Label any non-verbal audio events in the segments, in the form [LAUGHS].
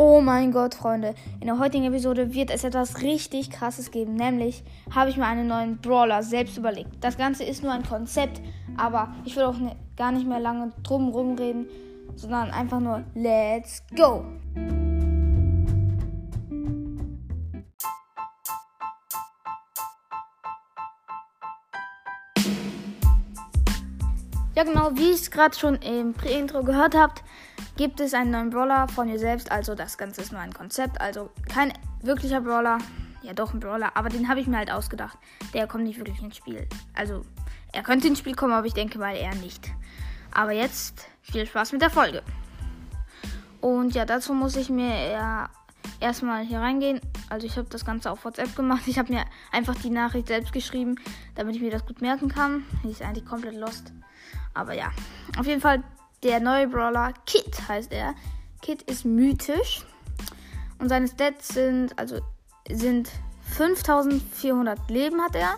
Oh mein Gott, Freunde. In der heutigen Episode wird es etwas richtig krasses geben. Nämlich habe ich mir einen neuen Brawler selbst überlegt. Das Ganze ist nur ein Konzept, aber ich will auch ne, gar nicht mehr lange drum rumreden, sondern einfach nur Let's go! Ja, genau, wie ich es gerade schon im Pre-Intro gehört habt, gibt es einen neuen Brawler von ihr selbst. Also das Ganze ist nur ein Konzept. Also kein wirklicher Brawler. Ja, doch ein Brawler. Aber den habe ich mir halt ausgedacht. Der kommt nicht wirklich ins Spiel. Also er könnte ins Spiel kommen, aber ich denke mal eher nicht. Aber jetzt viel Spaß mit der Folge. Und ja, dazu muss ich mir ja erstmal hier reingehen. Also ich habe das Ganze auf WhatsApp gemacht. Ich habe mir einfach die Nachricht selbst geschrieben, damit ich mir das gut merken kann. Die ist eigentlich komplett lost. Aber ja, auf jeden Fall der neue Brawler Kit heißt er. Kit ist mythisch und seine Stats sind also sind 5400 Leben hat er.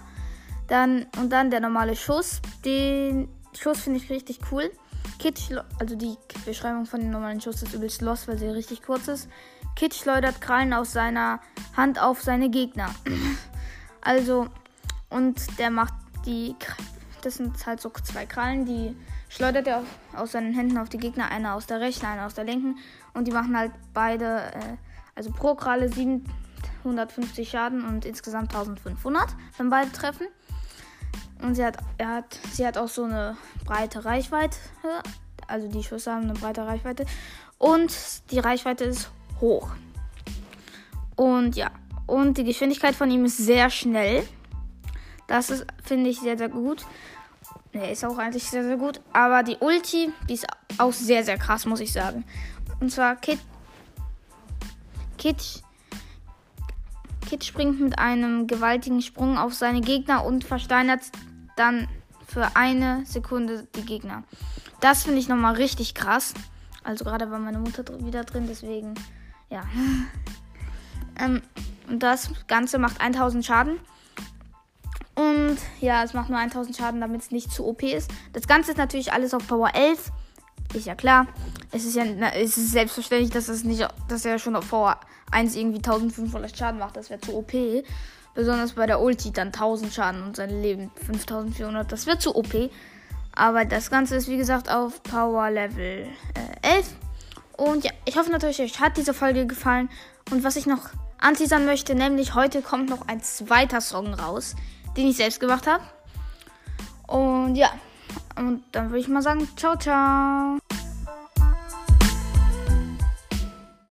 Dann und dann der normale Schuss. Den Schuss finde ich richtig cool. Kit, also die Beschreibung von dem normalen Schuss ist übelst los, weil sie richtig kurz ist. Kit schleudert Krallen aus seiner Hand auf seine Gegner. [LAUGHS] also und der macht die das sind halt so zwei Krallen, die schleudert er aus seinen Händen auf die Gegner. Eine aus der rechten, eine aus der linken. Und die machen halt beide, äh, also pro Kralle 750 Schaden und insgesamt 1500, wenn beide treffen. Und sie hat, er hat, sie hat auch so eine breite Reichweite. Also die Schüsse haben eine breite Reichweite. Und die Reichweite ist hoch. Und ja, und die Geschwindigkeit von ihm ist sehr schnell. Das finde ich, sehr, sehr gut. Ne, ist auch eigentlich sehr, sehr gut. Aber die Ulti, die ist auch sehr, sehr krass, muss ich sagen. Und zwar Kit. Kit. Kit springt mit einem gewaltigen Sprung auf seine Gegner und versteinert dann für eine Sekunde die Gegner. Das finde ich nochmal richtig krass. Also gerade war meine Mutter wieder drin, deswegen ja. [LAUGHS] ähm, und das Ganze macht 1000 Schaden. Und ja, es macht nur 1000 Schaden, damit es nicht zu OP ist. Das Ganze ist natürlich alles auf Power 11. Ist ja klar. Es ist ja na, es ist selbstverständlich, dass es nicht, dass er schon auf Power 1 irgendwie 1500 Schaden macht. Das wäre zu OP. Besonders bei der Ulti dann 1000 Schaden und sein Leben 5400. Das wird zu OP. Aber das Ganze ist wie gesagt auf Power Level äh, 11. Und ja, ich hoffe natürlich, euch hat diese Folge gefallen. Und was ich noch anteasern möchte, nämlich heute kommt noch ein zweiter Song raus den ich selbst gemacht habe. Und ja, und dann würde ich mal sagen, ciao, ciao.